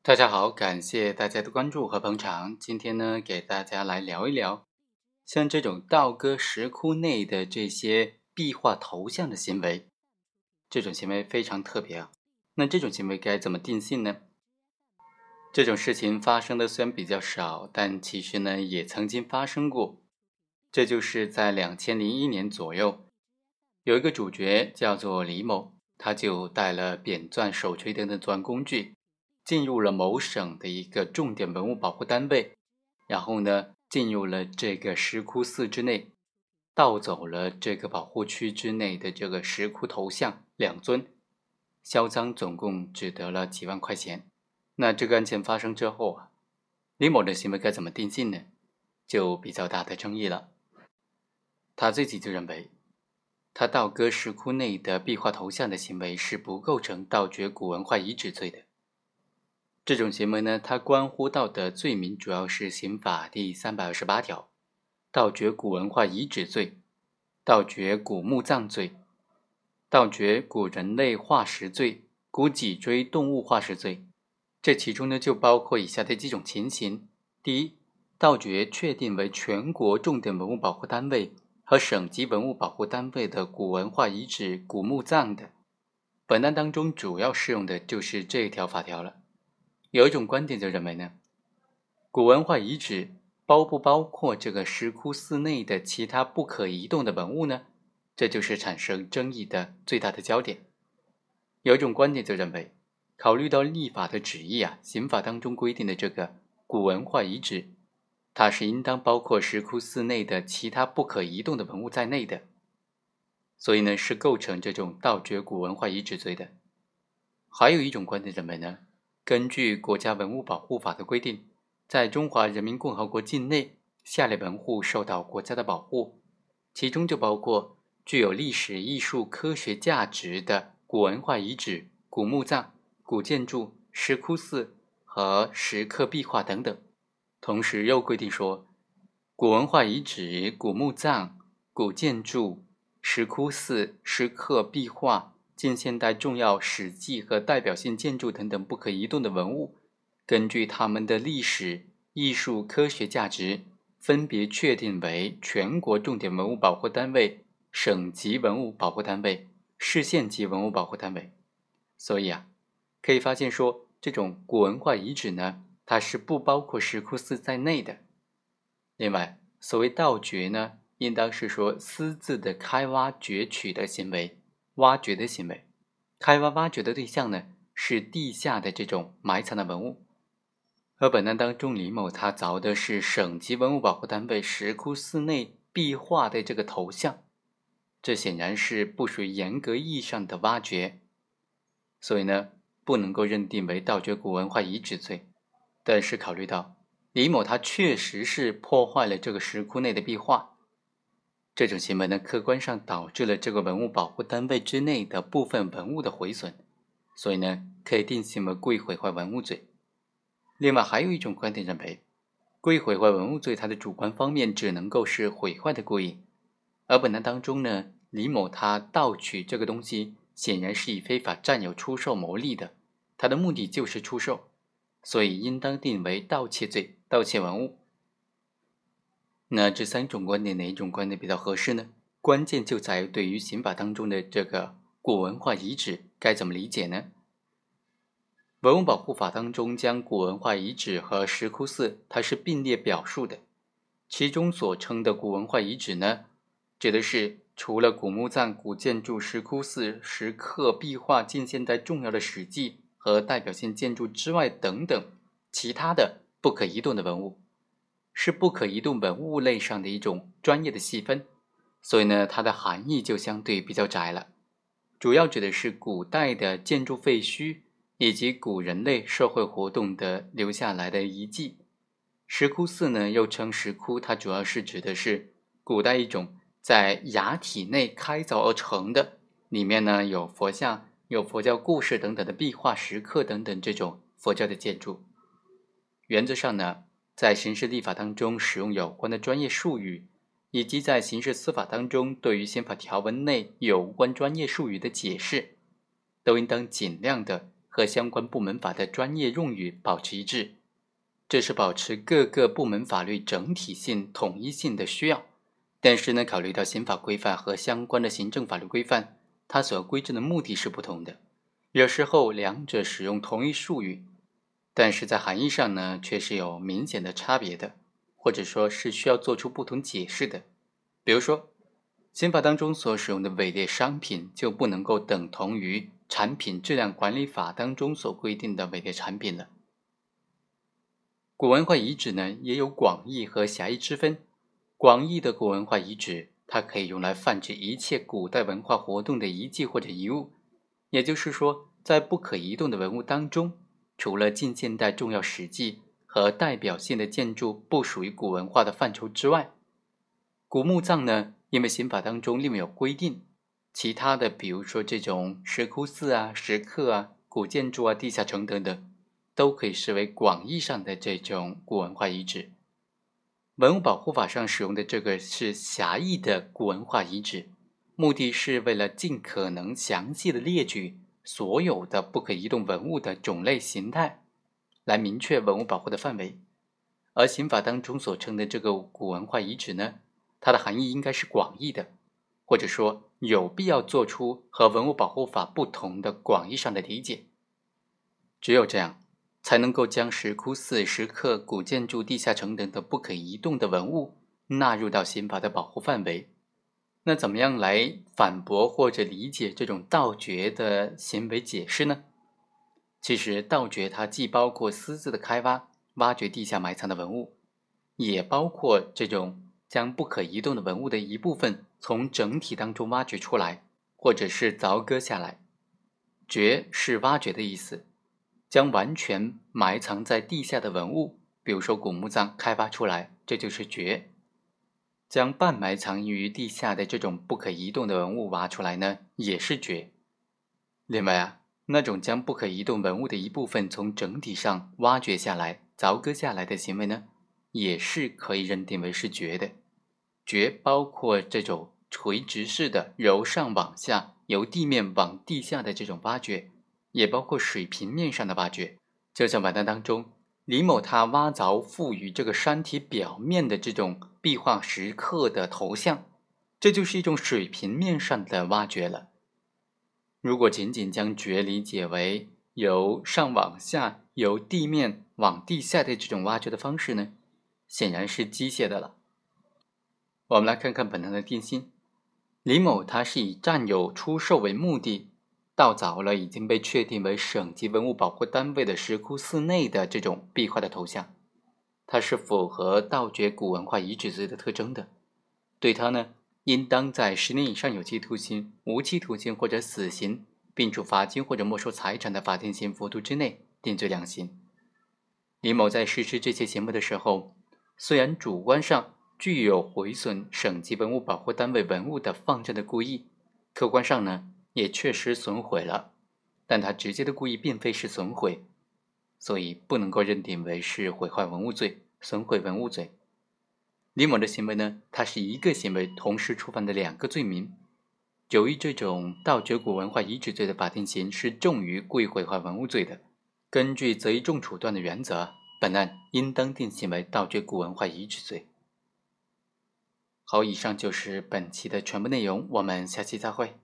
大家好，感谢大家的关注和捧场。今天呢，给大家来聊一聊，像这种道哥石窟内的这些壁画头像的行为，这种行为非常特别啊。那这种行为该怎么定性呢？这种事情发生的虽然比较少，但其实呢，也曾经发生过。这就是在两千零一年左右，有一个主角叫做李某，他就带了扁钻、手锤等等作案工具。进入了某省的一个重点文物保护单位，然后呢，进入了这个石窟寺之内，盗走了这个保护区之内的这个石窟头像两尊，销赃总共只得了几万块钱。那这个案件发生之后啊，李某的行为该怎么定性呢？就比较大的争议了。他自己就认为，他盗割石窟内的壁画头像的行为是不构成盗掘古文化遗址罪的。这种行为呢，它关乎到的罪名主要是刑法第三百二十八条，盗掘古文化遗址罪、盗掘古墓葬罪、盗掘古人类化石罪、古脊椎动物化石罪。这其中呢，就包括以下的几种情形：第一，盗掘确定为全国重点文物保护单位和省级文物保护单位的古文化遗址、古墓葬的。本案当中主要适用的就是这一条法条了。有一种观点就认为呢，古文化遗址包不包括这个石窟寺内的其他不可移动的文物呢？这就是产生争议的最大的焦点。有一种观点就认为，考虑到立法的旨意啊，刑法当中规定的这个古文化遗址，它是应当包括石窟寺内的其他不可移动的文物在内的，所以呢是构成这种盗掘古文化遗址罪的。还有一种观点认为呢。根据国家文物保护法的规定，在中华人民共和国境内，下列文物受到国家的保护，其中就包括具有历史、艺术、科学价值的古文化遗址、古墓葬、古建筑、石窟寺和石刻壁画等等。同时又规定说，古文化遗址、古墓葬、古建筑、石窟寺、石刻壁画。近现代重要史迹和代表性建筑等等不可移动的文物，根据它们的历史、艺术、科学价值，分别确定为全国重点文物保护单位、省级文物保护单位、市县级文物保护单位。所以啊，可以发现说，这种古文化遗址呢，它是不包括石窟寺在内的。另外，所谓盗掘呢，应当是说私自的开挖掘取的行为。挖掘的行为，开挖挖掘的对象呢是地下的这种埋藏的文物，而本案当中李某他凿的是省级文物保护单位石窟寺内壁画的这个头像，这显然是不属于严格意义上的挖掘，所以呢不能够认定为盗掘古文化遗址罪。但是考虑到李某他确实是破坏了这个石窟内的壁画。这种行为呢，客观上导致了这个文物保护单位之内的部分文物的毁损，所以呢，可以定性为故意毁坏文物罪。另外，还有一种观点认为，故意毁坏文物罪，它的主观方面只能够是毁坏的故意，而本案当中呢，李某他盗取这个东西，显然是以非法占有、出售牟利的，他的目的就是出售，所以应当定为盗窃罪，盗窃文物。那这三种观点哪一种观点比较合适呢？关键就在于对于刑法当中的这个古文化遗址该怎么理解呢？文物保护法当中将古文化遗址和石窟寺它是并列表述的，其中所称的古文化遗址呢，指的是除了古墓葬、古建筑、石窟寺、石刻、壁画、近现代重要的史迹和代表性建筑之外等等其他的不可移动的文物。是不可移动文物类上的一种专业的细分，所以呢，它的含义就相对比较窄了。主要指的是古代的建筑废墟以及古人类社会活动的留下来的遗迹。石窟寺呢，又称石窟，它主要是指的是古代一种在崖体内开凿而成的，里面呢有佛像、有佛教故事等等的壁画、石刻等等这种佛教的建筑。原则上呢。在刑事立法当中使用有关的专业术语，以及在刑事司法当中对于宪法条文内有关专业术语的解释，都应当尽量的和相关部门法的专业用语保持一致，这是保持各个部门法律整体性、统一性的需要。但是呢，考虑到刑法规范和相关的行政法律规范，它所规制的目的是不同的，有时候两者使用同一术语，但是在含义上呢，却是有明显的差别的，或者说是需要做出不同解释的。比如说。刑法当中所使用的伪劣商品就不能够等同于产品质量管理法当中所规定的伪劣产品了。古文化遗址呢也有广义和狭义之分。广义的古文化遗址，它可以用来泛指一切古代文化活动的遗迹或者遗物。也就是说，在不可移动的文物当中，除了近现代重要史迹和代表性的建筑不属于古文化的范畴之外，古墓葬呢？因为刑法当中另有规定，其他的，比如说这种石窟寺啊、石刻啊、古建筑啊、地下城等等，都可以视为广义上的这种古文化遗址。文物保护法上使用的这个是狭义的古文化遗址，目的是为了尽可能详细的列举所有的不可移动文物的种类形态，来明确文物保护的范围。而刑法当中所称的这个古文化遗址呢？它的含义应该是广义的，或者说有必要做出和文物保护法不同的广义上的理解。只有这样，才能够将石窟寺、石刻、古建筑、地下城等的不可移动的文物纳入到刑法的保护范围。那怎么样来反驳或者理解这种盗掘的行为解释呢？其实，盗掘它既包括私自的开挖、挖掘地下埋藏的文物，也包括这种。将不可移动的文物的一部分从整体当中挖掘出来，或者是凿割下来。掘是挖掘的意思，将完全埋藏在地下的文物，比如说古墓葬开发出来，这就是掘。将半埋藏于地下的这种不可移动的文物挖出来呢，也是掘。另外啊，那种将不可移动文物的一部分从整体上挖掘下来、凿割下来的行为呢？也是可以认定为是掘的，掘包括这种垂直式的由上往下、由地面往地下的这种挖掘，也包括水平面上的挖掘。就像文案当中，李某他挖凿附于这个山体表面的这种壁画石刻的头像，这就是一种水平面上的挖掘了。如果仅仅将掘理解为由上往下、由地面往地下的这种挖掘的方式呢？显然是机械的了。我们来看看本案的定性：李某他是以占有、出售为目的，盗凿了已经被确定为省级文物保护单位的石窟寺内的这种壁画的头像，他是符合盗掘古文化遗址罪的特征的。对他呢，应当在十年以上有期徒刑、无期徒刑或者死刑，并处罚金或者没收财产的法定刑幅度之内定罪量刑。李某在实施这些行为的时候，虽然主观上具有毁损省级文物保护单位文物的放置的故意，客观上呢也确实损毁了，但他直接的故意并非是损毁，所以不能够认定为是毁坏文物罪、损毁文物罪。李某的行为呢，他是一个行为同时触犯的两个罪名，由于这种盗掘古文化遗址罪的法定刑是重于故意毁坏文物罪的，根据择一重处断的原则。本案应当定性为盗掘古文化遗址罪。好，以上就是本期的全部内容，我们下期再会。